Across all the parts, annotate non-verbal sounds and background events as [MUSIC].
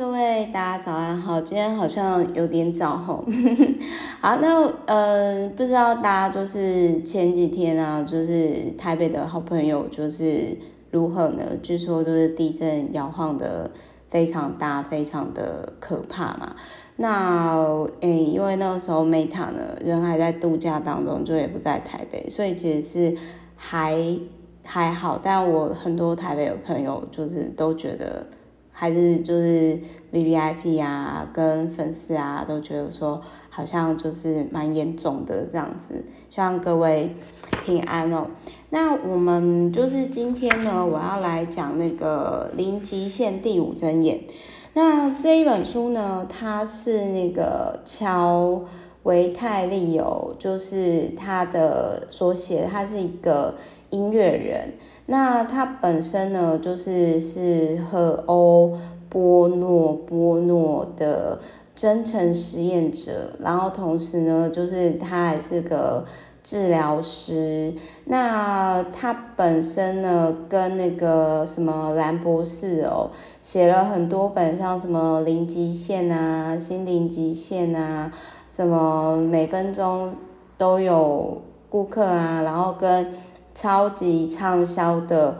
各位大家早安好，今天好像有点早吼。[LAUGHS] 好，那呃，不知道大家就是前几天啊，就是台北的好朋友就是如何呢？据说就是地震摇晃的非常大，非常的可怕嘛。那诶、因为那个时候 Meta 呢人还在度假当中，就也不在台北，所以其实是还还好。但我很多台北的朋友就是都觉得。还是就是 VVIP 啊，跟粉丝啊都觉得说好像就是蛮严重的这样子，希望各位平安哦。那我们就是今天呢，我要来讲那个零极限第五真眼。那这一本书呢，它是那个乔维泰利有，就是他的所写，他是一个音乐人。那他本身呢，就是是荷欧波诺波诺的真诚实验者，然后同时呢，就是他还是个治疗师。那他本身呢，跟那个什么兰博士哦，写了很多本，像什么零极限啊、心灵极限啊，什么每分钟都有顾客啊，然后跟。超级畅销的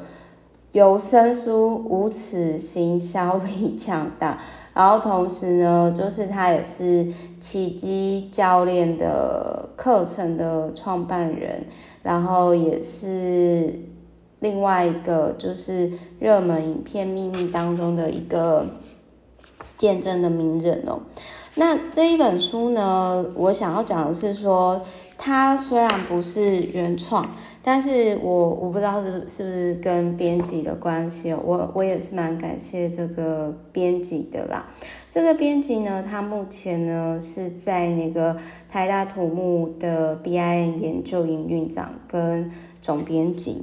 有声书，无耻行销力强大。然后同时呢，就是他也是奇迹教练的课程的创办人，然后也是另外一个就是热门影片秘密当中的一个见证的名人哦。那这一本书呢，我想要讲的是说，它虽然不是原创。但是我我不知道是是不是跟编辑的关系哦，我我也是蛮感谢这个编辑的啦。这个编辑呢，他目前呢是在那个台大土木的 BIM 研究营运长跟总编辑，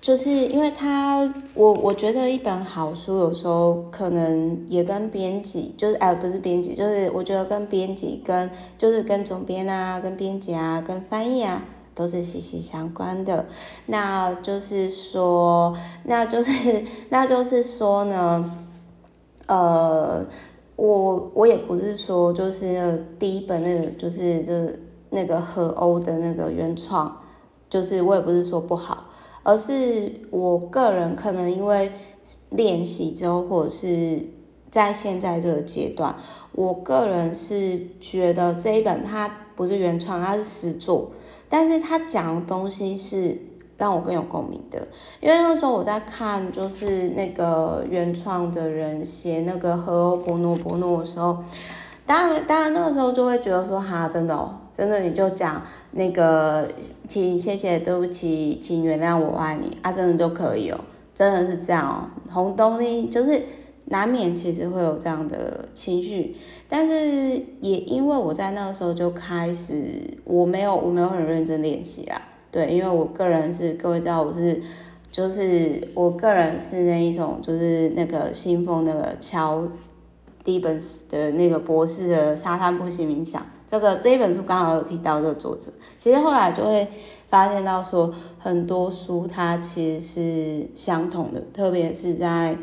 就是因为他我我觉得一本好书有时候可能也跟编辑就是哎不是编辑，就是我觉得跟编辑跟就是跟总编啊，跟编辑啊，跟翻译啊。都是息息相关的，那就是说，那就是，那就是说呢，呃，我我也不是说就是第一本那个就是就是那个和欧的那个原创，就是我也不是说不好，而是我个人可能因为练习之后，或者是在现在这个阶段，我个人是觉得这一本它不是原创，它是实作。但是他讲的东西是让我更有共鸣的，因为那个时候我在看，就是那个原创的人写那个和欧波诺波诺的时候，当然，当然那个时候就会觉得说，哈，真的哦，真的你就讲那个，请谢谢，对不起，请原谅，我爱你啊，真的就可以哦，真的是这样哦，红豆呢就是。难免其实会有这样的情绪，但是也因为我在那个时候就开始，我没有我没有很认真练习啦，对，因为我个人是各位知道我是，就是我个人是那一种就是那个信奉那个乔迪本斯的那个博士的沙滩步行冥想，这个这一本书刚好有提到这个作者，其实后来就会发现到说很多书它其实是相同的，特别是在。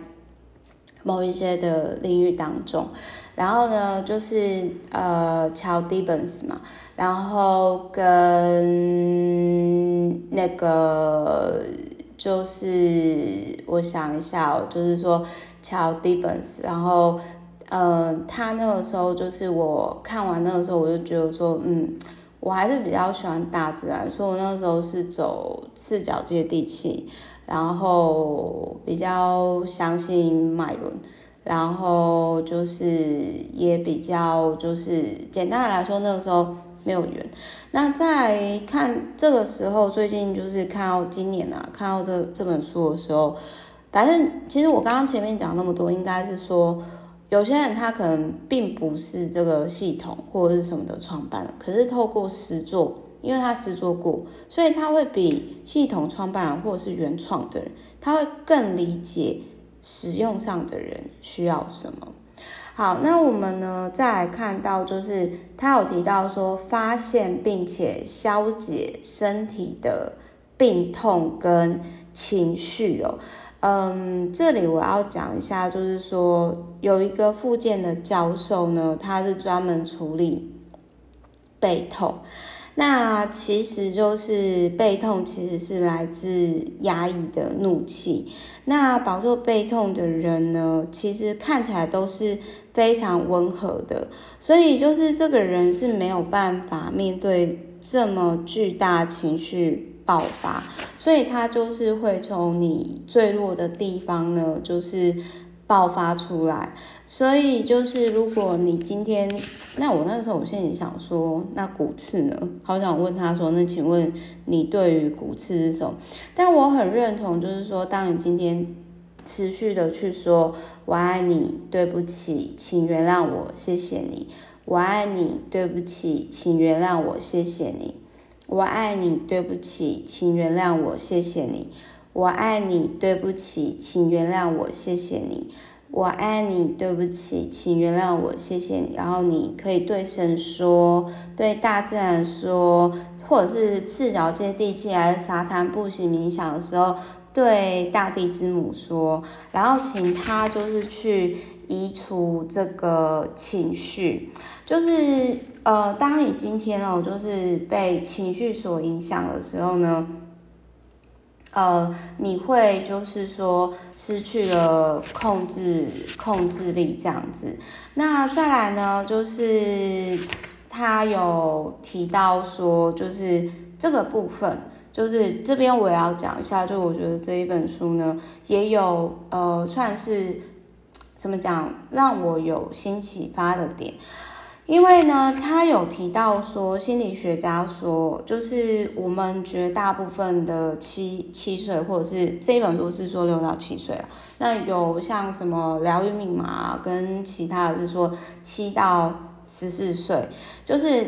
某一些的领域当中，然后呢，就是呃，乔迪本斯嘛，然后跟那个就是我想一下哦，就是说乔迪本斯，然后呃，他那个时候就是我看完那个时候，我就觉得说，嗯，我还是比较喜欢大自然，所以我那个时候是走赤脚接地气。然后比较相信脉轮，然后就是也比较就是简单的来说，那个时候没有缘。那在看这个时候，最近就是看到今年啊，看到这这本书的时候，反正其实我刚刚前面讲那么多，应该是说有些人他可能并不是这个系统或者是什么的创办人，可是透过实作。因为他实作过，所以他会比系统创办人或者是原创的人，他会更理解使用上的人需要什么。好，那我们呢，再来看到就是他有提到说，发现并且消解身体的病痛跟情绪哦。嗯，这里我要讲一下，就是说有一个复健的教授呢，他是专门处理背痛。那其实就是背痛，其实是来自压抑的怒气。那饱受背痛的人呢，其实看起来都是非常温和的，所以就是这个人是没有办法面对这么巨大情绪爆发，所以他就是会从你最弱的地方呢，就是。爆发出来，所以就是如果你今天，那我那个时候我心里想说，那骨刺呢？好想问他说，那请问你对于骨刺是什么？但我很认同，就是说，当你今天持续的去说我爱你，对不起，请原谅我，谢谢你，我爱你，对不起，请原谅我，谢谢你，我爱你，对不起，请原谅我，谢谢你。我爱你，对不起，请原谅我，谢谢你。我爱你，对不起，请原谅我，谢谢你。然后你可以对神说，对大自然说，或者是赤脚接地气，还是沙滩步行冥想的时候，对大地之母说，然后请他就是去移除这个情绪，就是呃，当你今天哦，就是被情绪所影响的时候呢。呃，你会就是说失去了控制控制力这样子。那再来呢，就是他有提到说，就是这个部分，就是这边我也要讲一下。就我觉得这一本书呢，也有呃，算是怎么讲，让我有新启发的点。因为呢，他有提到说，心理学家说，就是我们绝大部分的七七岁，或者是这一本书是说六到七岁了。那有像什么疗愈密码跟其他的是说七到十四岁，就是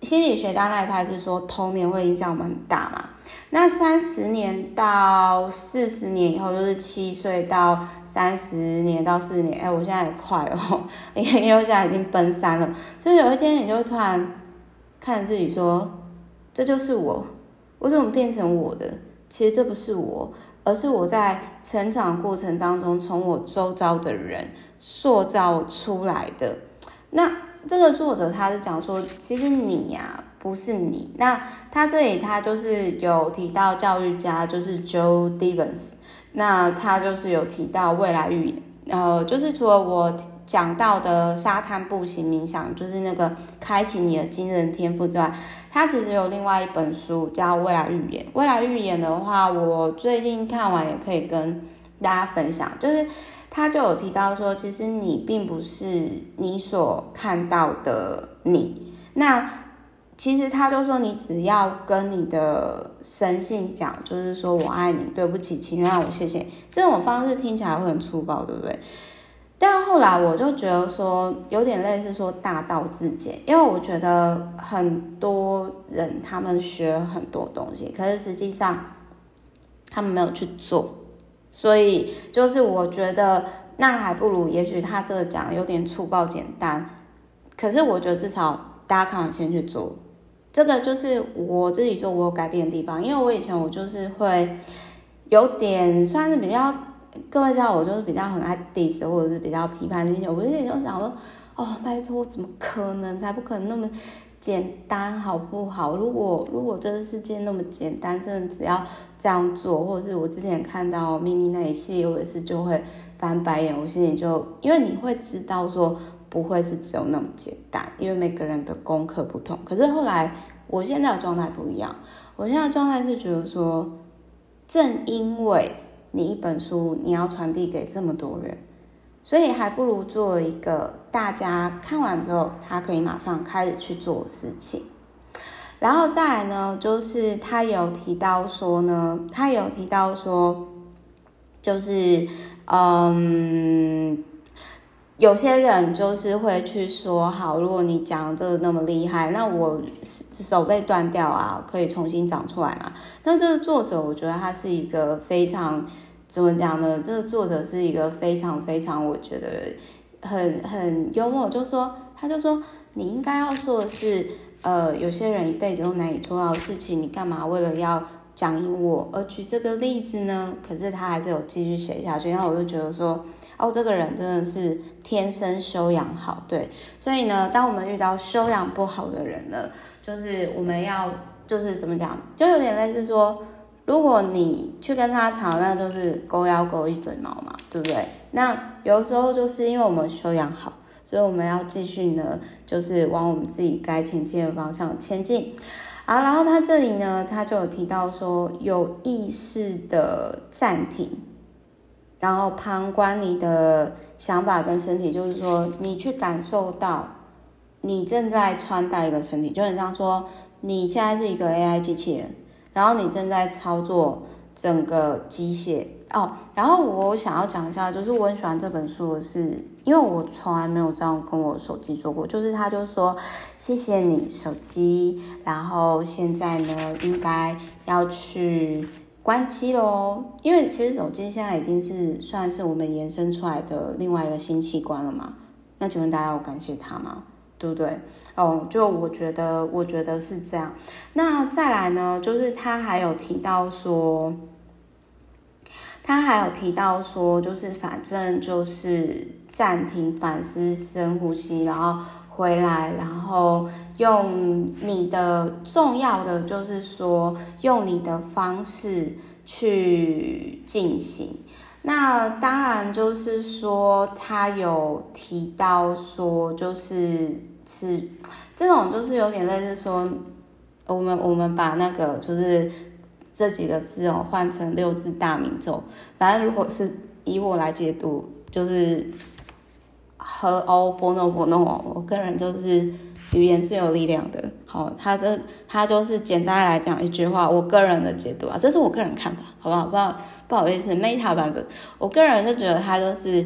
心理学家那一派是说童年会影响我们很大嘛。那三十年到四十年以后，就是七岁到三十年到四十年。哎，我现在也快哦，[LAUGHS] 因为现在已经奔三了。所以有一天，你就突然看自己说：“这就是我，我怎么变成我的？其实这不是我，而是我在成长过程当中从我周遭的人塑造出来的。”那这个作者他是讲说，其实你呀。不是你，那他这里他就是有提到教育家，就是 Joe d e v e n s 那他就是有提到未来预言，呃，就是除了我讲到的沙滩步行冥想，就是那个开启你的惊人天赋之外，他其实有另外一本书叫未来预言。未来预言的话，我最近看完也可以跟大家分享，就是他就有提到说，其实你并不是你所看到的你，那。其实他都说，你只要跟你的神性讲，就是说我爱你，对不起，请原谅我，谢谢。这种方式听起来会很粗暴，对不对？但后来我就觉得说，有点类似说大道至简，因为我觉得很多人他们学很多东西，可是实际上他们没有去做，所以就是我觉得那还不如，也许他这个讲有点粗暴简单，可是我觉得至少大家看完先去做。这个就是我自己说我有改变的地方，因为我以前我就是会有点算是比较，各位知道我就是比较很爱 diss 或者是比较批判那些，我有点就想说，哦，拜托，怎么可能？才不可能那么简单，好不好？如果如果这个世界那么简单，真的只要这样做，或者是我之前看到秘密那一系列，我也是就会翻白眼，我心里就因为你会知道说。不会是只有那么简单，因为每个人的功课不同。可是后来，我现在的状态不一样。我现在的状态是觉得说，正因为你一本书你要传递给这么多人，所以还不如做一个大家看完之后，他可以马上开始去做事情。然后再来呢，就是他有提到说呢，他有提到说，就是嗯。有些人就是会去说，好，如果你讲这个那么厉害，那我手被断掉啊，可以重新长出来嘛？那这个作者，我觉得他是一个非常怎么讲呢？这个作者是一个非常非常，我觉得很很幽默，就说他就说，你应该要说的是，呃，有些人一辈子都难以做到的事情，你干嘛为了要讲赢我，而举这个例子呢，可是他还是有继续写下去，然后我就觉得说，哦，这个人真的是天生修养好，对，所以呢，当我们遇到修养不好的人呢，就是我们要就是怎么讲，就有点类似说，如果你去跟他吵，那就是狗咬狗一嘴毛嘛，对不对？那有时候就是因为我们修养好。所以我们要继续呢，就是往我们自己该前进的方向前进。啊，然后他这里呢，他就有提到说，有意识的暂停，然后旁观你的想法跟身体，就是说你去感受到你正在穿戴一个身体，就很像说你现在是一个 AI 机器人，然后你正在操作整个机械。哦，然后我想要讲一下，就是我很喜欢这本书的是，因为我从来没有这样跟我手机做过，就是他就说谢谢你手机，然后现在呢应该要去关机喽，因为其实手机现在已经是算是我们延伸出来的另外一个新器官了嘛，那请问大家有感谢他吗？对不对？哦，就我觉得，我觉得是这样。那再来呢，就是他还有提到说。他还有提到说，就是反正就是暂停、反思、深呼吸，然后回来，然后用你的重要的就是说，用你的方式去进行。那当然就是说，他有提到说，就是是这种，就是有点类似说，我们我们把那个就是。这几个字哦，换成六字大明咒。反正如果是以我来解读，就是和欧波诺波诺。我个人就是语言是有力量的。好，他这他就是简单来讲一句话，我个人的解读啊，这是我个人看法，好不好？不好不好意思，Meta 版本，我个人就觉得他就是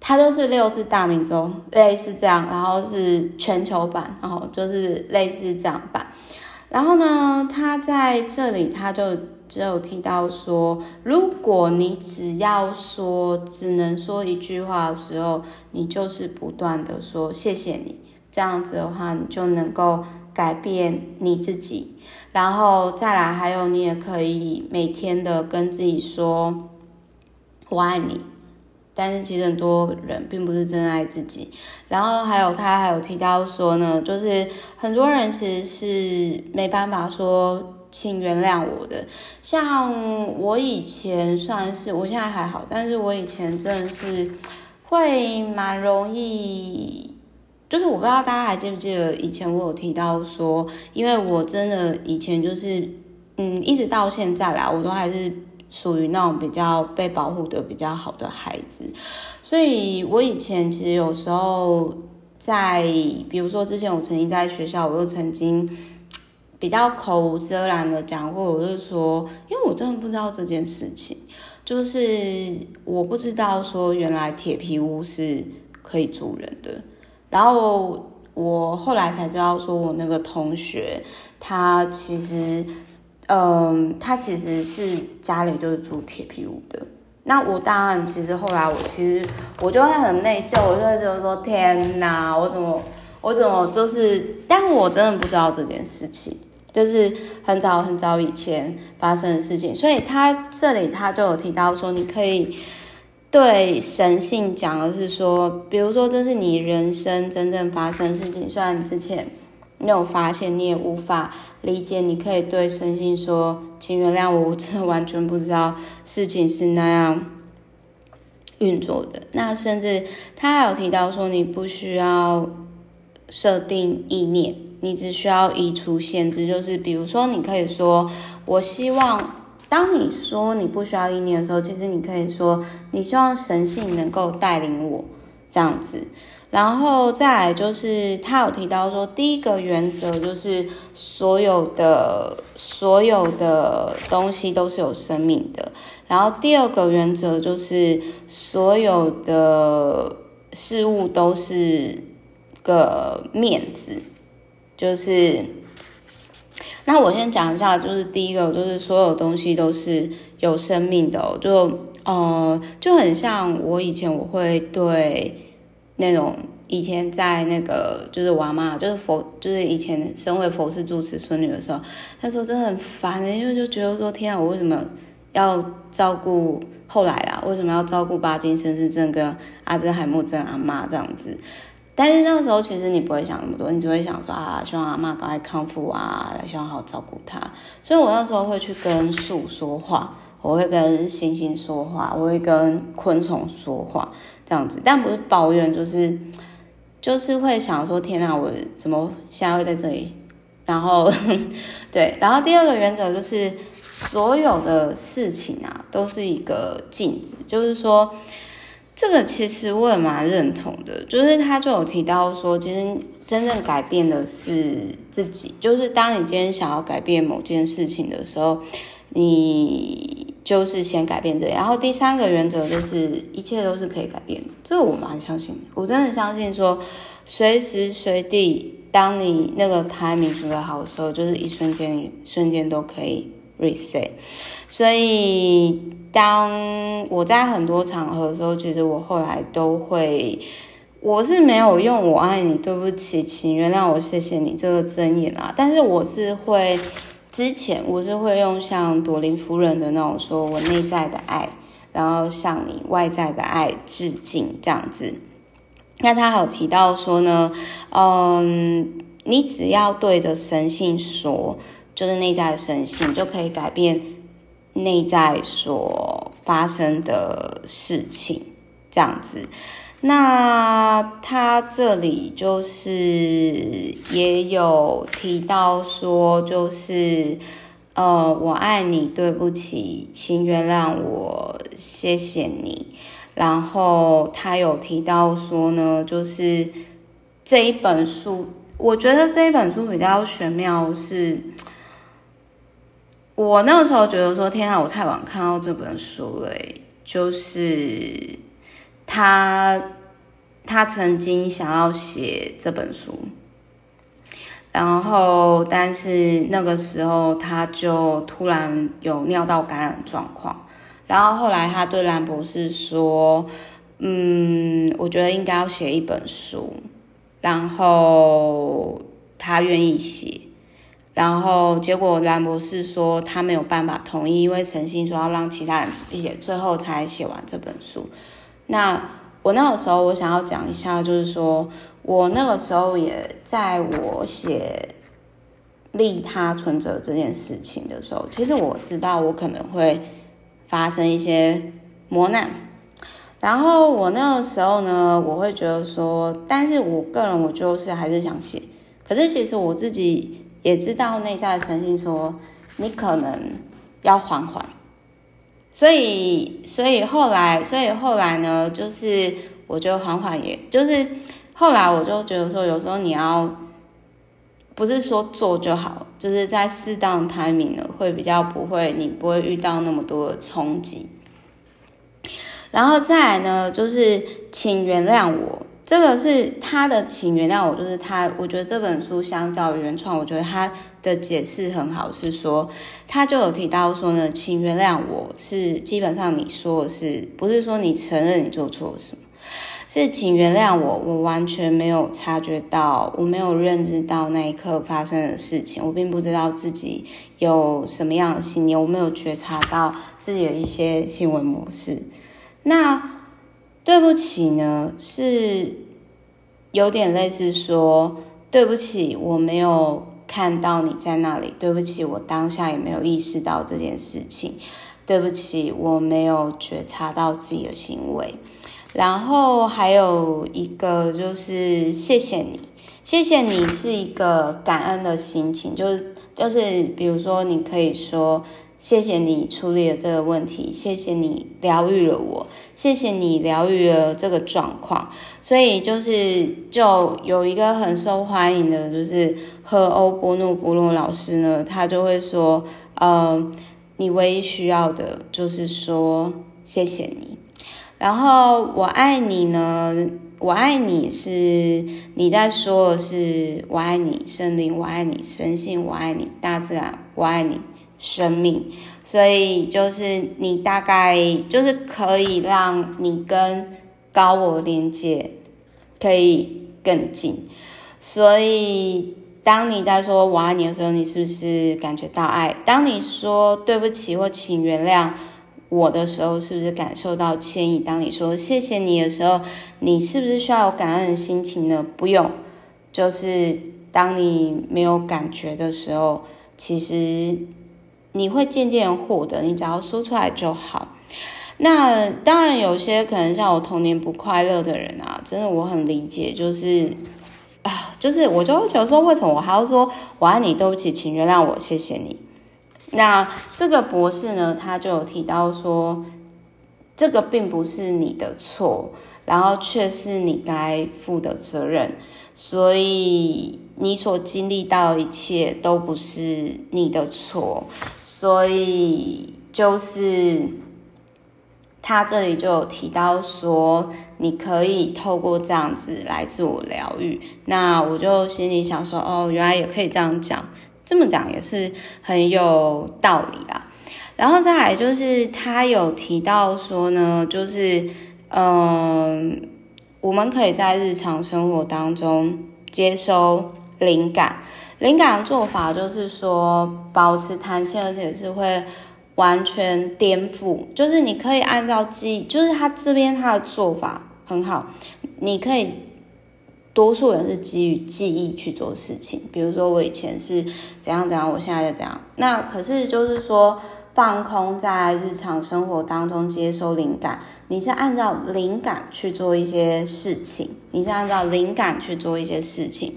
他就是六字大明咒，类似这样，然后是全球版，然后就是类似这样版。然后呢，他在这里他就只有提到说，如果你只要说只能说一句话的时候，你就是不断的说谢谢你，这样子的话，你就能够改变你自己。然后再来，还有你也可以每天的跟自己说，我爱你。但是其实很多人并不是真爱自己，然后还有他还有提到说呢，就是很多人其实是没办法说请原谅我的。像我以前算是，我现在还好，但是我以前真的是会蛮容易，就是我不知道大家还记不记得以前我有提到说，因为我真的以前就是，嗯，一直到现在啦，我都还是。属于那种比较被保护的比较好的孩子，所以我以前其实有时候在，比如说之前我曾经在学校，我又曾经比较口无遮拦的讲过，我就说，因为我真的不知道这件事情，就是我不知道说原来铁皮屋是可以住人的，然后我后来才知道说我那个同学他其实。嗯，他其实是家里就是住铁皮屋的。那我当然，其实后来我其实我就会很内疚，我就会觉得说：天哪，我怎么我怎么就是？但我真的不知道这件事情，就是很早很早以前发生的事情。所以他这里他就有提到说，你可以对神性讲的是说，比如说这是你人生真正发生的事情，虽然你之前。没有发现，你也无法理解。你可以对神性说：“请原谅我，我真的完全不知道事情是那样运作的。”那甚至他还有提到说，你不需要设定意念，你只需要移除限制。就是比如说，你可以说：“我希望。”当你说你不需要意念的时候，其实你可以说：“你希望神性能够带领我。”这样子。然后再来就是，他有提到说，第一个原则就是所有的所有的东西都是有生命的。然后第二个原则就是，所有的事物都是个面子。就是，那我先讲一下，就是第一个就是所有东西都是有生命的，就呃就很像我以前我会对。那种以前在那个就是我妈就是佛就是以前身为佛事住持孙女的时候，那时候真的很烦的，因为就觉得说天啊，我为什么要照顾后来啊？为什么要照顾巴金森氏症跟阿兹海默症阿妈这样子？但是那个时候其实你不会想那么多，你只会想说啊，希望阿妈赶快康复啊，希望好好照顾她。所以我那时候会去跟树说话。我会跟星星说话，我会跟昆虫说话，这样子，但不是抱怨，就是就是会想说，天哪，我怎么现在会在这里？然后，[LAUGHS] 对，然后第二个原则就是，所有的事情啊，都是一个镜子，就是说，这个其实我也蛮认同的，就是他就有提到说，其实真正改变的是自己，就是当你今天想要改变某件事情的时候，你。就是先改变这，然后第三个原则就是一切都是可以改变的，这个我蛮相信，我真的相信说，随时随地，当你那个 timing 准备好的时候，就是一瞬间，瞬间都可以 reset。所以当我在很多场合的时候，其实我后来都会，我是没有用“我爱你”“对不起”“请原谅我”“谢谢你”这个真言啊，但是我是会。之前我是会用像朵琳夫人的那种说，我内在的爱，然后向你外在的爱致敬这样子。那他还有提到说呢，嗯，你只要对着神性说，就是内在的神性，就可以改变内在所发生的事情这样子。那他这里就是也有提到说，就是呃，我爱你，对不起，请原谅我，谢谢你。然后他有提到说呢，就是这一本书，我觉得这一本书比较玄妙是，我那个时候觉得说，天啊，我太晚看到这本书了，就是。他他曾经想要写这本书，然后但是那个时候他就突然有尿道感染状况，然后后来他对兰博士说：“嗯，我觉得应该要写一本书。”然后他愿意写，然后结果兰博士说他没有办法同意，因为诚心说要让其他人写，最后才写完这本书。那我那个时候，我想要讲一下，就是说我那个时候也在我写利他存折这件事情的时候，其实我知道我可能会发生一些磨难。然后我那个时候呢，我会觉得说，但是我个人我就是还是想写。可是其实我自己也知道内在的神性说，你可能要缓缓。所以，所以后来，所以后来呢，就是我就缓缓，也就是后来我就觉得说，有时候你要不是说做就好，就是在适当 timing 呢，会比较不会，你不会遇到那么多的冲击。然后再来呢，就是请原谅我。这个是他的，请原谅我，就是他。我觉得这本书相较原创，我觉得他的解释很好，是说他就有提到说呢，请原谅我是基本上你说的是不是说你承认你做错了什么？是请原谅我，我完全没有察觉到，我没有认知到那一刻发生的事情，我并不知道自己有什么样的信念，我没有觉察到自己的一些行为模式。那。对不起呢，是有点类似说对不起，我没有看到你在那里。对不起，我当下也没有意识到这件事情。对不起，我没有觉察到自己的行为。然后还有一个就是谢谢你，谢谢你是一个感恩的心情，就是就是比如说你可以说。谢谢你处理了这个问题，谢谢你疗愈了我，谢谢你疗愈了这个状况。所以就是就有一个很受欢迎的，就是赫欧波诺波诺老师呢，他就会说，呃，你唯一需要的就是说谢谢你。然后我爱你呢，我爱你是你在说的是我爱你，圣灵，我爱你，神性，我爱你，大自然，我爱你。生命，所以就是你大概就是可以让你跟高我连接，可以更近。所以，当你在说“我爱你”的时候，你是不是感觉到爱？当你说“对不起”或“请原谅”我的时候，是不是感受到歉意？当你说“谢谢你”的时候，你是不是需要有感恩的心情呢？不用，就是当你没有感觉的时候，其实你会渐渐获得，你只要说出来就好。那当然，有些可能像我童年不快乐的人啊，真的我很理解，就是。啊，就是我就会觉得说，为什么我还要说我爱你，对不起，请原谅我，谢谢你。那这个博士呢，他就有提到说，这个并不是你的错，然后却是你该负的责任，所以你所经历到一切都不是你的错，所以就是。他这里就有提到说，你可以透过这样子来自我疗愈。那我就心里想说，哦，原来也可以这样讲，这么讲也是很有道理啦。然后再来就是他有提到说呢，就是嗯，我们可以在日常生活当中接收灵感。灵感做法就是说，保持弹性，而且是会。完全颠覆，就是你可以按照记忆，就是他这边他的做法很好，你可以，多数人是基于记忆去做事情，比如说我以前是怎样怎样，我现在在怎样，那可是就是说放空在日常生活当中接收灵感，你是按照灵感去做一些事情，你是按照灵感去做一些事情，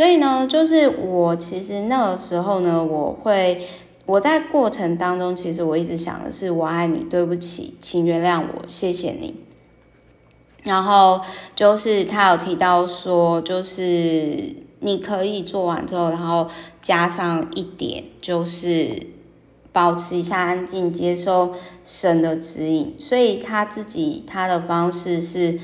所以呢，就是我其实那个时候呢，我会。我在过程当中，其实我一直想的是“我爱你”，对不起，请原谅我，谢谢你。然后就是他有提到说，就是你可以做完之后，然后加上一点，就是保持一下安静，接受神的指引。所以他自己他的方式是，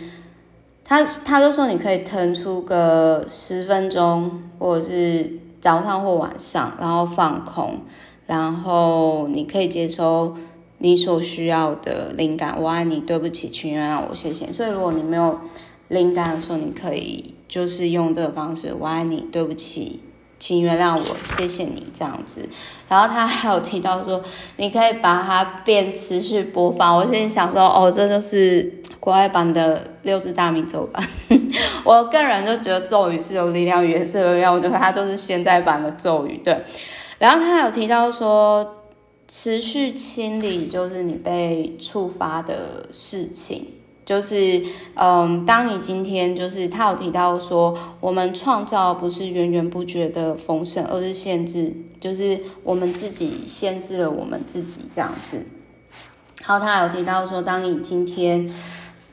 他他就说你可以腾出个十分钟，或者是早上或晚上，然后放空。然后你可以接收你所需要的灵感。我爱你，对不起，请原谅我，谢谢。所以如果你没有灵感的时候，你可以就是用这个方式。我爱你，对不起，请原谅我，谢谢你这样子。然后他还有提到说，你可以把它变持续播放。我现在想说，哦，这就是国外版的六字大明咒吧。[LAUGHS] 我个人就觉得咒语是有力量、原色的力量，我觉得它都是现代版的咒语，对。然后他有提到说，持续清理就是你被触发的事情，就是嗯，当你今天就是他有提到说，我们创造不是源源不绝的丰盛，而是限制，就是我们自己限制了我们自己这样子。然后他有提到说，当你今天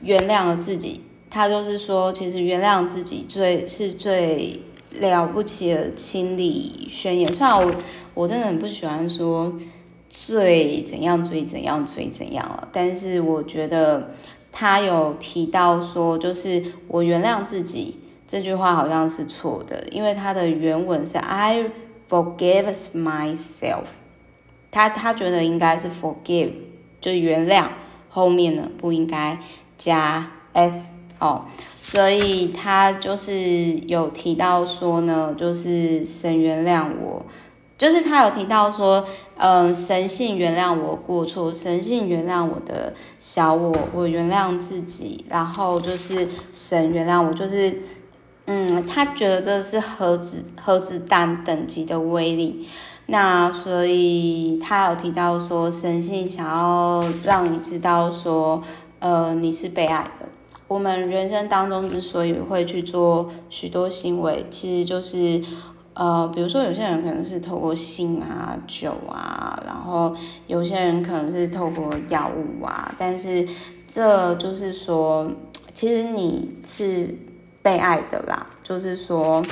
原谅了自己，他就是说，其实原谅自己最是最。了不起的清理宣言，虽然我我真的很不喜欢说最怎样最怎样最怎样了，但是我觉得他有提到说，就是我原谅自己这句话好像是错的，因为他的原文是 I forgive myself，他他觉得应该是 forgive 就原谅，后面呢不应该加 s 哦。所以他就是有提到说呢，就是神原谅我，就是他有提到说，嗯，神性原谅我过错，神性原谅我的小我，我原谅自己，然后就是神原谅我，就是，嗯，他觉得这是核子核子弹等级的威力，那所以他有提到说，神性想要让你知道说，呃，你是被爱的。我们人生当中之所以会去做许多行为，其实就是，呃，比如说有些人可能是透过性啊、酒啊，然后有些人可能是透过药物啊，但是这就是说，其实你是被爱的啦，就是说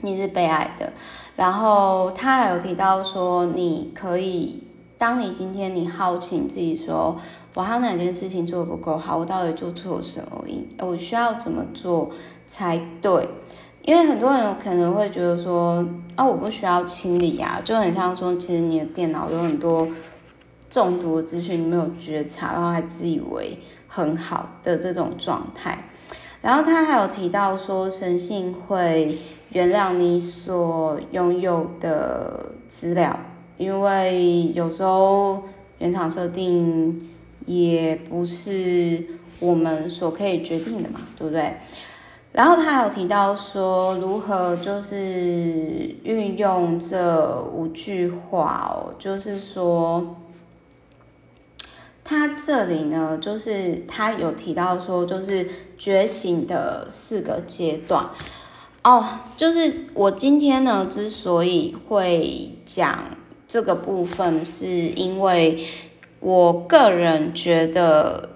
你是被爱的。然后他还有提到说，你可以，当你今天你好奇你自己说。我还有哪件事情做的不够好？我到底做错了什么？我需要怎么做才对？因为很多人可能会觉得说，啊，我不需要清理啊，就很像说，其实你的电脑有很多中毒的资讯，你没有觉察，然后还自以为很好的这种状态。然后他还有提到说，神性会原谅你所拥有的资料，因为有时候原厂设定也不是我们所可以决定的嘛，对不对？然后他有提到说，如何就是运用这五句话哦，就是说，他这里呢，就是他有提到说，就是觉醒的四个阶段哦，就是我今天呢之所以会讲这个部分，是因为我个人觉得，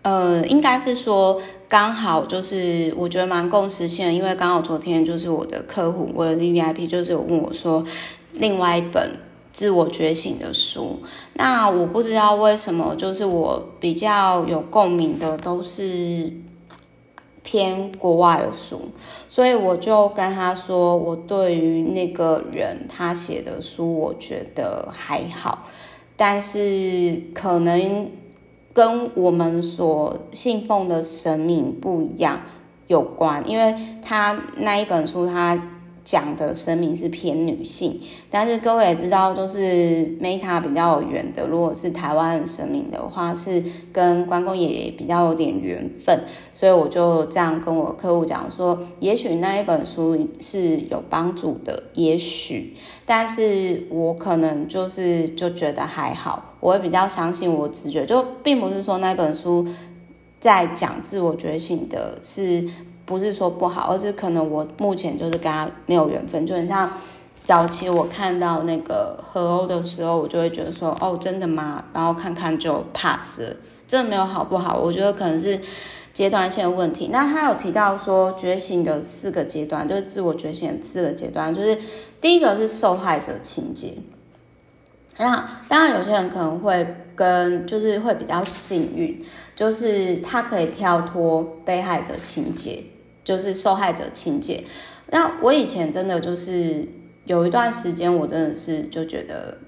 呃，应该是说。刚好就是我觉得蛮共识性的，因为刚好昨天就是我的客户，我的 VIP 就是有问我说，另外一本自我觉醒的书，那我不知道为什么，就是我比较有共鸣的都是偏国外的书，所以我就跟他说，我对于那个人他写的书，我觉得还好，但是可能。跟我们所信奉的神明不一样有关，因为他那一本书他讲的神明是偏女性，但是各位也知道，就是 Meta 比较有缘的，如果是台湾神明的话，是跟关公爷爷比较有点缘分，所以我就这样跟我客户讲说，也许那一本书是有帮助的，也许，但是我可能就是就觉得还好。我会比较相信我直觉，就并不是说那本书在讲自我觉醒的，是不是说不好，而是可能我目前就是跟他没有缘分。就很像早期我看到那个和欧的时候，我就会觉得说，哦，真的吗？然后看看就 pass，真的没有好不好？我觉得可能是阶段性的问题。那他有提到说觉醒的四个阶段，就是自我觉醒的四个阶段，就是第一个是受害者情节。那当然，有些人可能会跟，就是会比较幸运，就是他可以跳脱被害者情节，就是受害者情节。那我以前真的就是有一段时间，我真的是就觉得，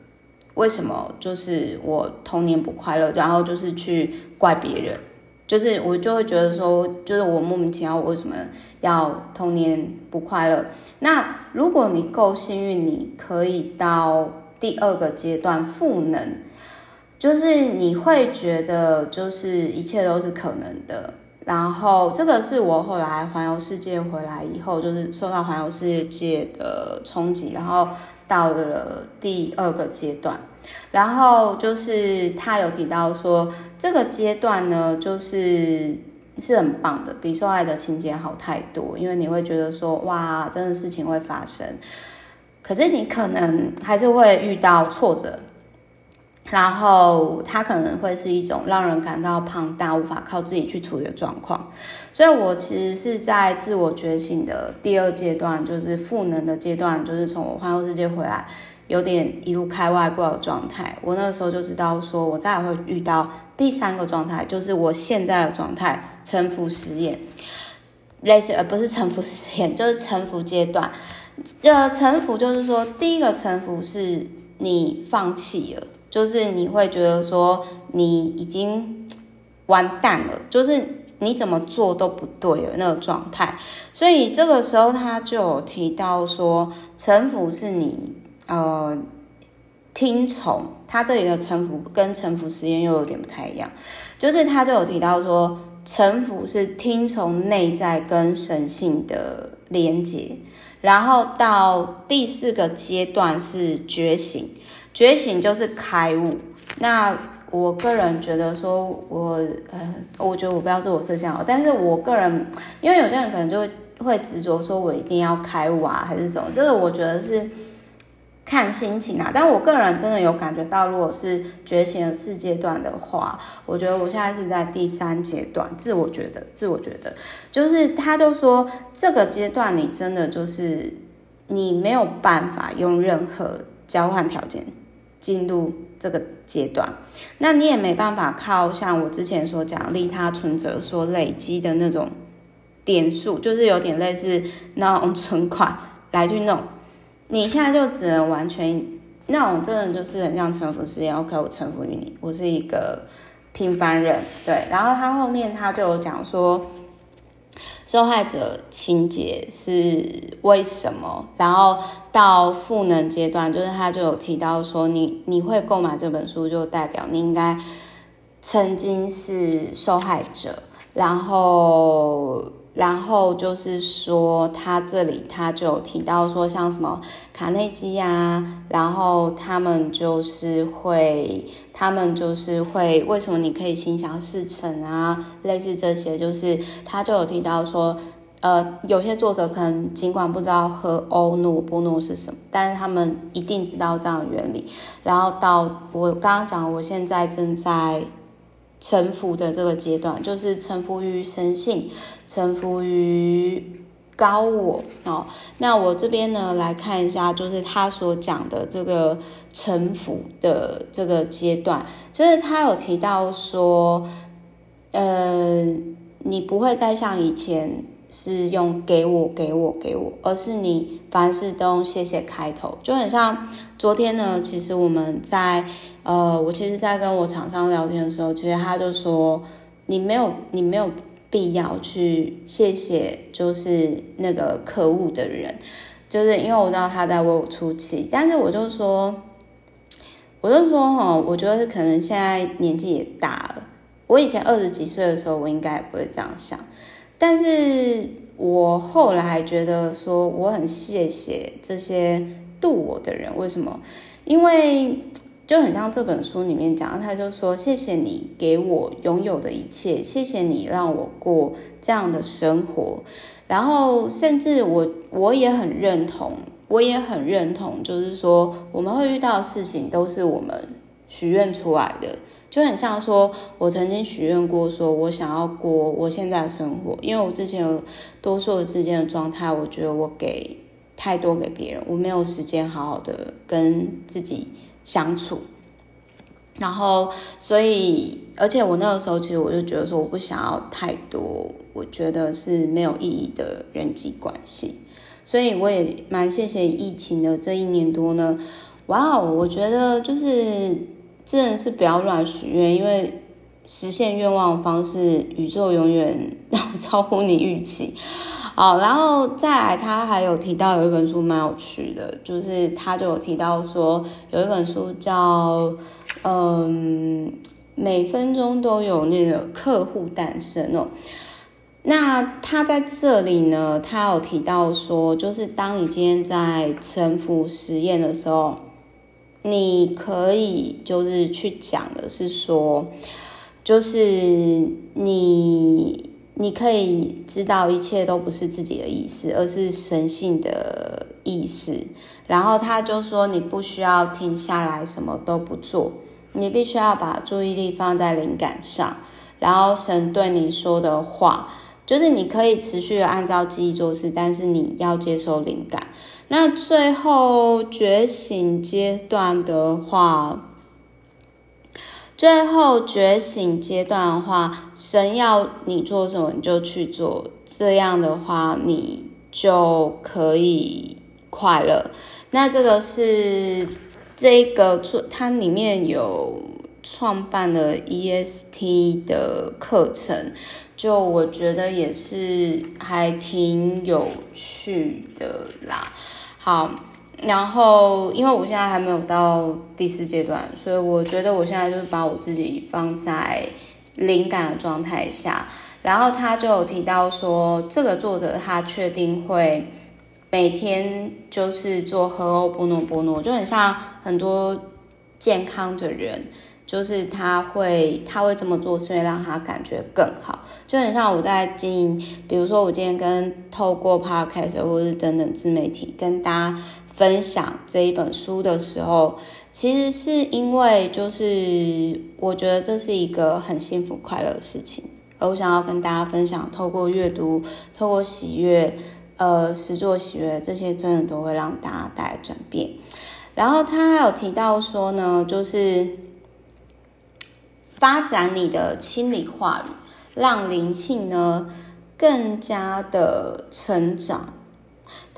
为什么就是我童年不快乐，然后就是去怪别人，就是我就会觉得说，就是我莫名其妙，我为什么要童年不快乐？那如果你够幸运，你可以到。第二个阶段赋能，就是你会觉得就是一切都是可能的。然后这个是我后来环游世界回来以后，就是受到环游世界的冲击，然后到了第二个阶段。然后就是他有提到说，这个阶段呢，就是是很棒的，比受害者情节好太多，因为你会觉得说，哇，真的事情会发生。可是你可能还是会遇到挫折，然后它可能会是一种让人感到庞大、无法靠自己去处理的状况。所以我其实是在自我觉醒的第二阶段，就是赋能的阶段，就是从我环游世界回来，有点一路开外挂的状态。我那个时候就知道说，我再也会遇到第三个状态，就是我现在的状态——臣服实验，类似而不是臣服实验，就是臣服阶段。呃，臣服就是说，第一个臣服是你放弃了，就是你会觉得说你已经完蛋了，就是你怎么做都不对的那个状态。所以这个时候他就有提到说，臣服是你呃听从。他这里的臣服跟臣服实验又有点不太一样，就是他就有提到说，臣服是听从内在跟神性的连接。然后到第四个阶段是觉醒，觉醒就是开悟。那我个人觉得说，我呃，我觉得我不要自我设想，但是我个人，因为有些人可能就会会执着说我一定要开悟啊，还是什么，这个我觉得是。看心情啊，但我个人真的有感觉到，如果是觉醒的四阶段的话，我觉得我现在是在第三阶段，自我觉得，自我觉得，就是他就说这个阶段你真的就是你没有办法用任何交换条件进入这个阶段，那你也没办法靠像我之前所讲利他存折所累积的那种点数，就是有点类似那种存款来去弄。你现在就只能完全那种，真的就是很像臣服实验。OK，我臣服于你，我是一个平凡人，对。然后他后面他就讲说，受害者情节是为什么，然后到赋能阶段，就是他就有提到说你，你你会购买这本书，就代表你应该曾经是受害者，然后。然后就是说，他这里他就有提到说，像什么卡内基啊，然后他们就是会，他们就是会，为什么你可以心想事成啊？类似这些，就是他就有提到说，呃，有些作者可能尽管不知道喝欧诺波诺是什么，但是他们一定知道这样的原理。然后到我刚刚讲，我现在正在。臣服的这个阶段，就是臣服于神性，臣服于高我哦。那我这边呢，来看一下，就是他所讲的这个臣服的这个阶段，就是他有提到说，呃，你不会再像以前。是用给我给我给我，而是你凡事都用谢谢开头，就很像昨天呢。其实我们在呃，我其实，在跟我厂商聊天的时候，其实他就说，你没有你没有必要去谢谢，就是那个可恶的人，就是因为我知道他在为我出气，但是我就说，我就说哈，我觉得可能现在年纪也大了，我以前二十几岁的时候，我应该也不会这样想。但是我后来觉得说，我很谢谢这些度我的人，为什么？因为就很像这本书里面讲，他就说，谢谢你给我拥有的一切，谢谢你让我过这样的生活。然后甚至我我也很认同，我也很认同，就是说我们会遇到的事情都是我们许愿出来的。就很像说，我曾经许愿过，说我想要过我现在的生活，因为我之前有多数的之间的状态，我觉得我给太多给别人，我没有时间好好的跟自己相处。然后，所以，而且我那个时候其实我就觉得说，我不想要太多，我觉得是没有意义的人际关系。所以，我也蛮谢谢疫情的这一年多呢。哇哦，我觉得就是。真的是不要乱许愿，因为实现愿望的方式，宇宙永远 [LAUGHS] 超乎你预期。好，然后再来，他还有提到有一本书蛮有趣的，就是他就有提到说，有一本书叫嗯，每分钟都有那个客户诞生哦。那他在这里呢，他有提到说，就是当你今天在沉浮实验的时候。你可以就是去讲的是说，就是你你可以知道一切都不是自己的意思，而是神性的意思。然后他就说，你不需要停下来，什么都不做，你必须要把注意力放在灵感上。然后神对你说的话，就是你可以持续的按照记忆做事，但是你要接受灵感。那最后觉醒阶段的话，最后觉醒阶段的话，神要你做什么你就去做，这样的话你就可以快乐。那这个是这个它里面有创办了 EST 的课程，就我觉得也是还挺有趣的啦。好，然后因为我现在还没有到第四阶段，所以我觉得我现在就是把我自己放在灵感的状态下。然后他就有提到说，这个作者他确定会每天就是做荷欧波诺波诺，就很像很多健康的人。就是他会，他会这么做，是为让他感觉更好。就很像我在经营，比如说我今天跟透过 Podcast 或是等等自媒体跟大家分享这一本书的时候，其实是因为就是我觉得这是一个很幸福快乐的事情，而我想要跟大家分享，透过阅读，透过喜悦，呃，实作喜悦，这些真的都会让大家带来转变。然后他还有提到说呢，就是。发展你的心理话语，让灵性呢更加的成长。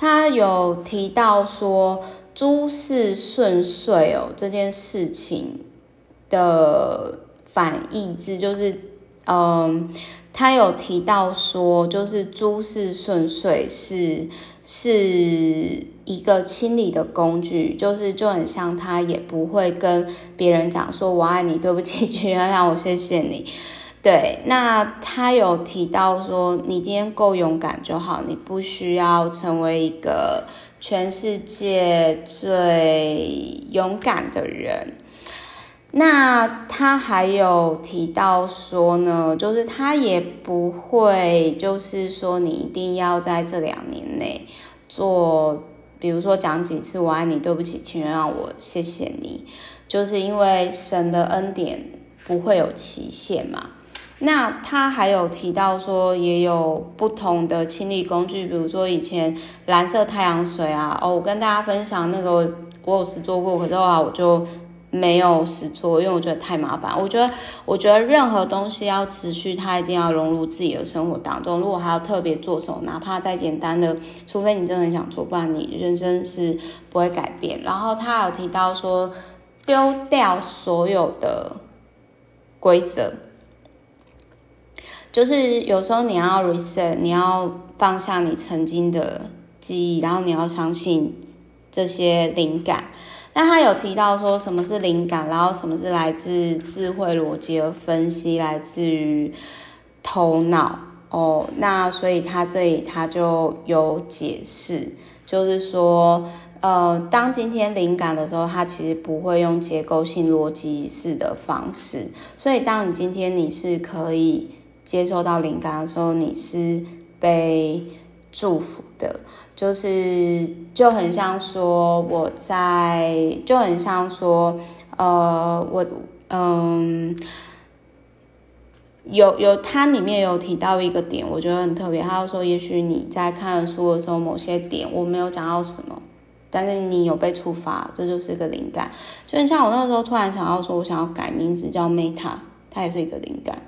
他有提到说，诸事顺遂哦，这件事情的反义字就是嗯，他有提到说，就是诸事顺遂是是一个清理的工具，就是就很像他也不会跟别人讲说我爱你，对不起，请 [LAUGHS] 原谅我，谢谢你。对，那他有提到说，你今天够勇敢就好，你不需要成为一个全世界最勇敢的人。那他还有提到说呢，就是他也不会，就是说你一定要在这两年内做，比如说讲几次我爱你，对不起，请原谅我，谢谢你，就是因为神的恩典不会有期限嘛。那他还有提到说，也有不同的清理工具，比如说以前蓝色太阳水啊，哦，我跟大家分享那个我有实做过，可是后来我就没有实做，因为我觉得太麻烦。我觉得，我觉得任何东西要持续，它一定要融入自己的生活当中。如果还要特别做什么，哪怕再简单的，除非你真的很想做，不然你人生是不会改变。然后他有提到说，丢掉所有的规则。就是有时候你要 reset，你要放下你曾经的记忆，然后你要相信这些灵感。那他有提到说什么是灵感，然后什么是来自智慧逻辑的分析，来自于头脑哦。那所以他这里他就有解释，就是说，呃，当今天灵感的时候，他其实不会用结构性逻辑式的方式。所以当你今天你是可以。接受到灵感的时候，你是被祝福的，就是就很像说我在，就很像说，呃，我嗯，有有，它里面有提到一个点，我觉得很特别。他说，也许你在看书的时候，某些点我没有讲到什么，但是你有被触发，这就是一个灵感。就很像我那个时候突然想要说，我想要改名字叫 Meta，它也是一个灵感。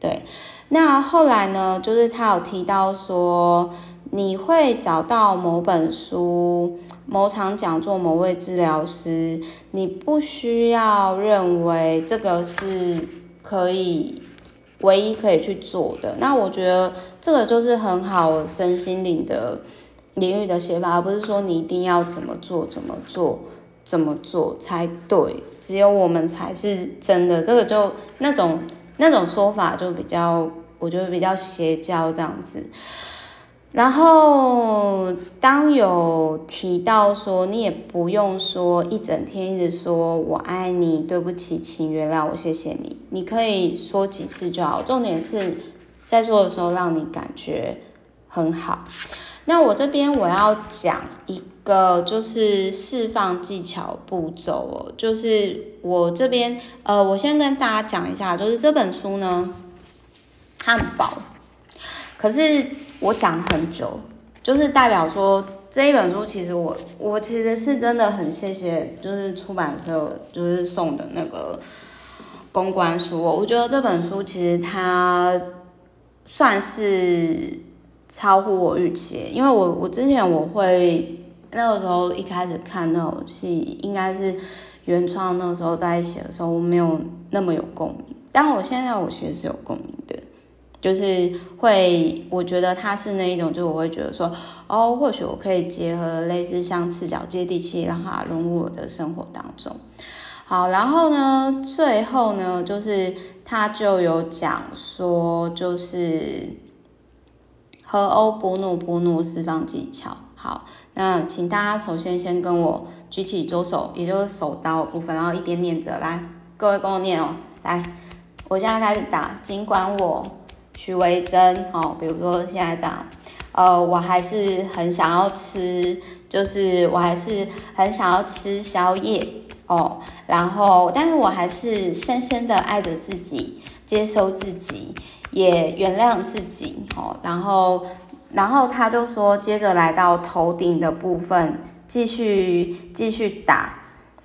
对，那后来呢？就是他有提到说，你会找到某本书、某场讲座、某位治疗师，你不需要认为这个是可以唯一可以去做的。那我觉得这个就是很好身心灵的领域的写法，而不是说你一定要怎么做、怎么做、怎么做才对，只有我们才是真的。这个就那种。那种说法就比较，我觉得比较邪教这样子。然后当有提到说，你也不用说一整天一直说我爱你，对不起，请原谅我，谢谢你。你可以说几次就好，重点是在说的时候让你感觉很好。那我这边我要讲一个就是释放技巧步骤哦，就是我这边呃，我先跟大家讲一下，就是这本书呢，它很薄，可是我讲很久，就是代表说这一本书其实我我其实是真的很谢谢，就是出版社就是送的那个公关书，我觉得这本书其实它算是。超乎我预期，因为我我之前我会那个时候一开始看那种戏，应该是原创那个时候在写的时候，我没有那么有共鸣。但我现在我其实是有共鸣的，就是会我觉得它是那一种，就我会觉得说，哦，或许我可以结合类似像赤脚接地气，让它融入我的生活当中。好，然后呢，最后呢，就是他就有讲说，就是。和欧波诺波诺释放技巧。好，那请大家首先先跟我举起左手，也就是手刀部分，然后一边念着。来，各位跟我念哦。来，我现在开始打。尽管我徐维珍，哦，比如说现在这样，呃，我还是很想要吃，就是我还是很想要吃宵夜哦。然后，但是我还是深深的爱着自己，接受自己。也原谅自己，哦，然后，然后他就说，接着来到头顶的部分，继续继续打，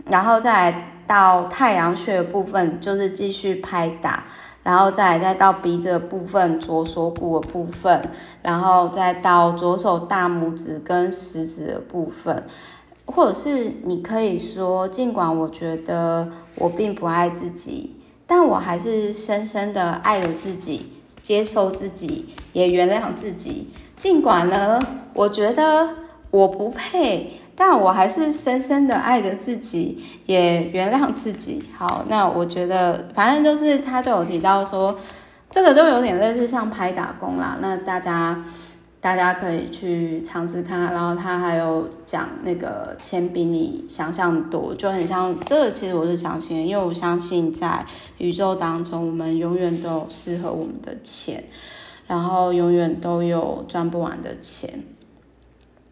然后再来到太阳穴的部分，就是继续拍打，然后再再到鼻子的部分，左锁骨的部分，然后再到左手大拇指跟食指的部分，或者是你可以说，尽管我觉得我并不爱自己。但我还是深深的爱了自己，接受自己，也原谅自己。尽管呢，我觉得我不配，但我还是深深的爱着自己，也原谅自己。好，那我觉得反正就是他就有提到说，这个就有点类似像拍打工啦。那大家。大家可以去尝试看，然后他还有讲那个钱比你想象多，就很像这个。其实我是相信，因为我相信在宇宙当中，我们永远都有适合我们的钱，然后永远都有赚不完的钱。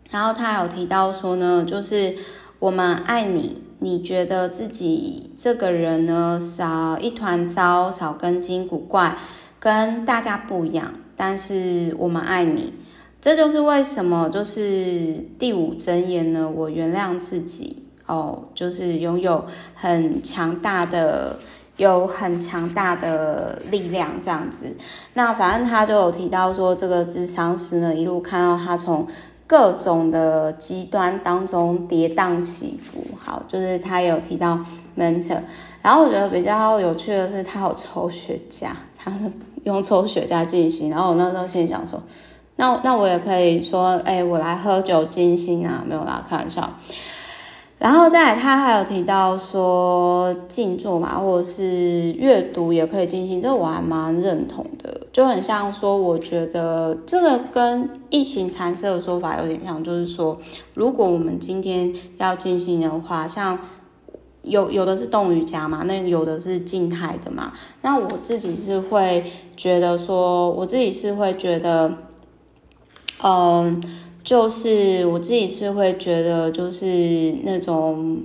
然后他有提到说呢，就是我们爱你，你觉得自己这个人呢，少一团糟，少根筋古怪，跟大家不一样，但是我们爱你。这就是为什么，就是第五真言呢。我原谅自己哦，就是拥有很强大的，有很强大的力量这样子。那反正他就有提到说，这个智商师呢，一路看到他从各种的极端当中跌宕起伏。好，就是他有提到 mentor，然后我觉得比较有趣的是，他有抽雪茄，他用抽雪茄进行。然后我那时候心里想说。那那我也可以说，哎、我来喝酒静心啊，没有啦，开玩笑。然后再来，他还有提到说静坐嘛，或者是阅读也可以静心，这个我还蛮认同的，就很像说，我觉得这个跟疫情禅师的说法有点像，就是说，如果我们今天要静心的话，像有有的是动瑜伽嘛，那有的是静态的嘛，那我自己是会觉得说，我自己是会觉得。嗯，就是我自己是会觉得，就是那种，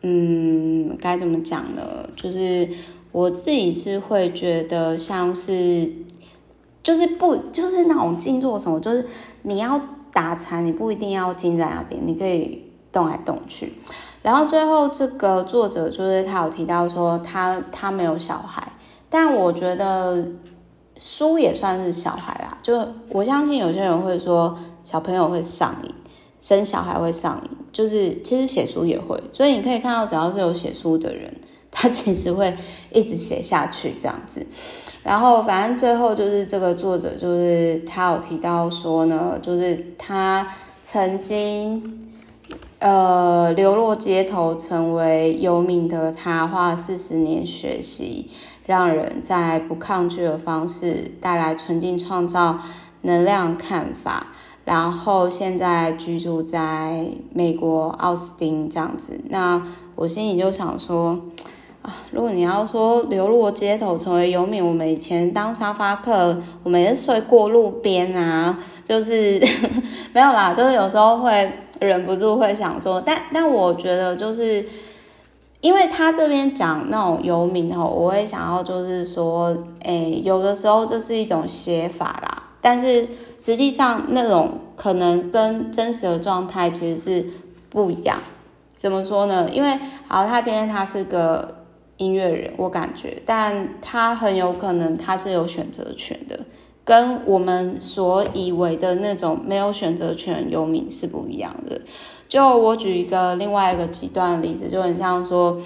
嗯，该怎么讲呢？就是我自己是会觉得像是，就是不，就是那种静坐什么，就是你要打禅，你不一定要静在那边，你可以动来动去。然后最后这个作者就是他有提到说他，他他没有小孩，但我觉得。书也算是小孩啦，就我相信有些人会说小朋友会上瘾，生小孩会上瘾，就是其实写书也会，所以你可以看到只要是有写书的人，他其实会一直写下去这样子。然后反正最后就是这个作者就是他有提到说呢，就是他曾经呃流落街头，成为游民的他，花了四十年学习。让人在不抗拒的方式带来纯净创造能量看法，然后现在居住在美国奥斯汀这样子。那我心里就想说啊，如果你要说流落街头成为游民，我们以前当沙发客，我们也睡过路边啊，就是 [LAUGHS] 没有啦，就是有时候会忍不住会想说，但但我觉得就是。因为他这边讲那种游民吼，我会想要就是说，诶，有的时候这是一种写法啦，但是实际上那种可能跟真实的状态其实是不一样。怎么说呢？因为好，他今天他是个音乐人，我感觉，但他很有可能他是有选择权的，跟我们所以为的那种没有选择权游民是不一样的。就我举一个另外一个极端的例子，就很像说，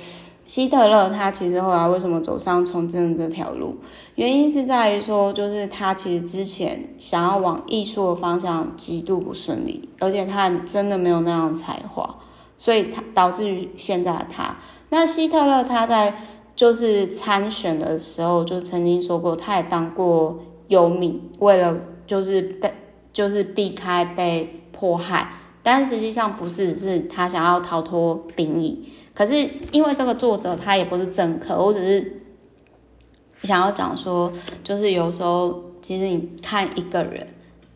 希特勒他其实后来为什么走上从政这条路？原因是在于说，就是他其实之前想要往艺术的方向极度不顺利，而且他真的没有那样才华，所以他导致于现在的他。那希特勒他在就是参选的时候就曾经说过，他也当过游民，为了就是被就是避开被迫害。但实际上不是，是他想要逃脱兵役。可是因为这个作者他也不是政客，我只是想要讲说，就是有时候其实你看一个人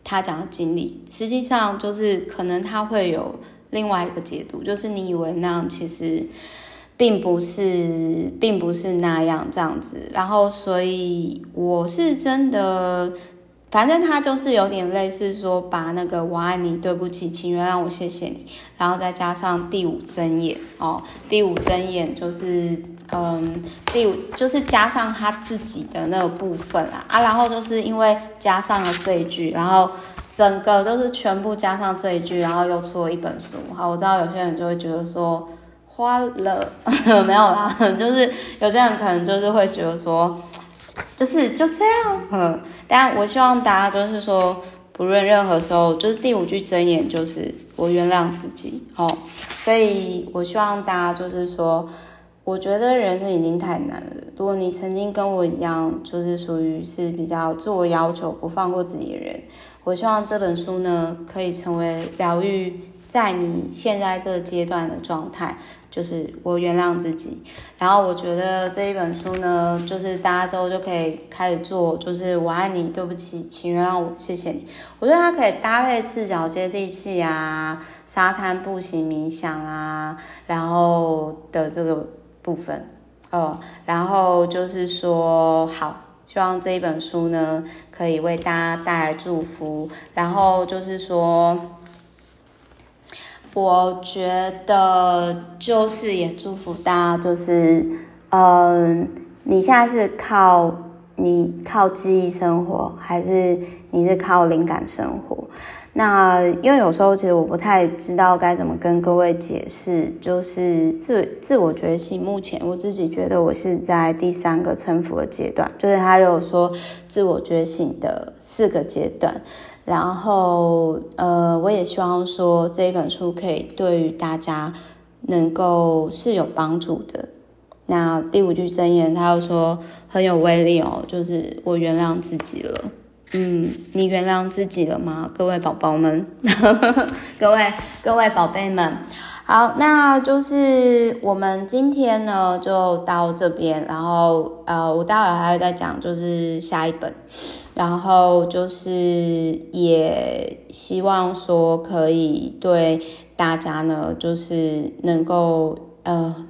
他讲的经历，实际上就是可能他会有另外一个解读，就是你以为那样其实并不是，并不是那样这样子。然后所以我是真的。反正他就是有点类似说，把那个“我爱你”“对不起”“请原谅我”“谢谢你”，然后再加上第五真言哦。第五真言就是，嗯，第五就是加上他自己的那个部分啦啊。然后就是因为加上了这一句，然后整个就是全部加上这一句，然后又出了一本书。好，我知道有些人就会觉得说，花了，[LAUGHS] 没有啦，就是有些人可能就是会觉得说，就是就这样，嗯，但我希望大家就是说，不论任何时候，就是第五句真言就是我原谅自己，哦，所以我希望大家就是说。我觉得人生已经太难了。如果你曾经跟我一样，就是属于是比较自我要求、不放过自己的人，我希望这本书呢，可以成为疗愈在你现在这个阶段的状态，就是我原谅自己。然后我觉得这一本书呢，就是大家之后就可以开始做，就是我爱你，对不起，请原谅我，谢谢你。我觉得它可以搭配赤脚接地气啊，沙滩步行冥想啊，然后的这个。部分哦，然后就是说，好，希望这一本书呢，可以为大家带来祝福。然后就是说，我觉得就是也祝福大家，就是嗯，你现在是靠你靠记忆生活，还是你是靠灵感生活？那因为有时候其实我不太知道该怎么跟各位解释，就是自自我觉醒。目前我自己觉得我是在第三个臣服的阶段，就是他有说自我觉醒的四个阶段。然后呃，我也希望说这一本书可以对于大家能够是有帮助的。那第五句真言，他又说很有威力哦，就是我原谅自己了。嗯，你原谅自己了吗，各位宝宝们？[LAUGHS] 各位各位宝贝们，好，那就是我们今天呢就到这边，然后呃，我待会还会再讲，就是下一本，然后就是也希望说可以对大家呢，就是能够呃。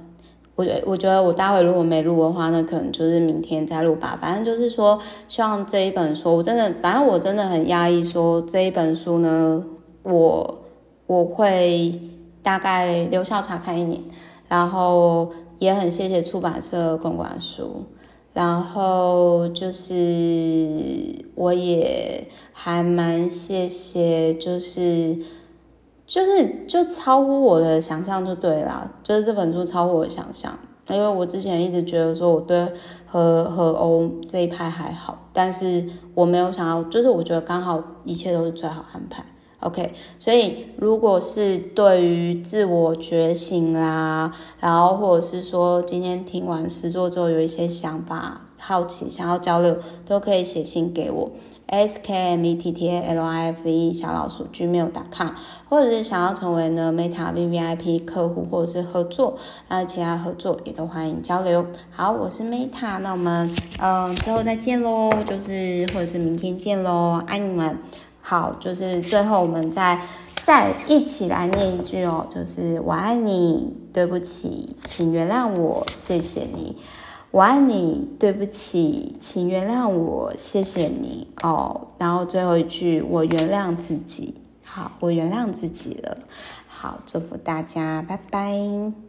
我觉我觉得我待会如果没录的话，那可能就是明天再录吧。反正就是说，希望这一本书，我真的，反正我真的很压抑，说这一本书呢，我我会大概留校查看一年，然后也很谢谢出版社公关书，然后就是我也还蛮谢谢，就是。就是就超乎我的想象就对了，就是这本书超乎我想象，因为我之前一直觉得说我对和和欧这一派还好，但是我没有想到，就是我觉得刚好一切都是最好安排。OK，所以如果是对于自我觉醒啦，然后或者是说今天听完实作之后有一些想法、好奇想要交流，都可以写信给我。，skmettlife 小老鼠 gmail.com，或者是想要成为呢 Meta V V I P 客户，或者是合作，那其他合作也都欢迎交流。好，我是 Meta，那我们嗯之后再见喽，就是或者是明天见喽，爱你们。好，就是最后我们再再一起来念一句哦，就是我爱你，对不起，请原谅我，谢谢你。我爱你，对不起，请原谅我，谢谢你哦。然后最后一句，我原谅自己。好，我原谅自己了。好，祝福大家，拜拜。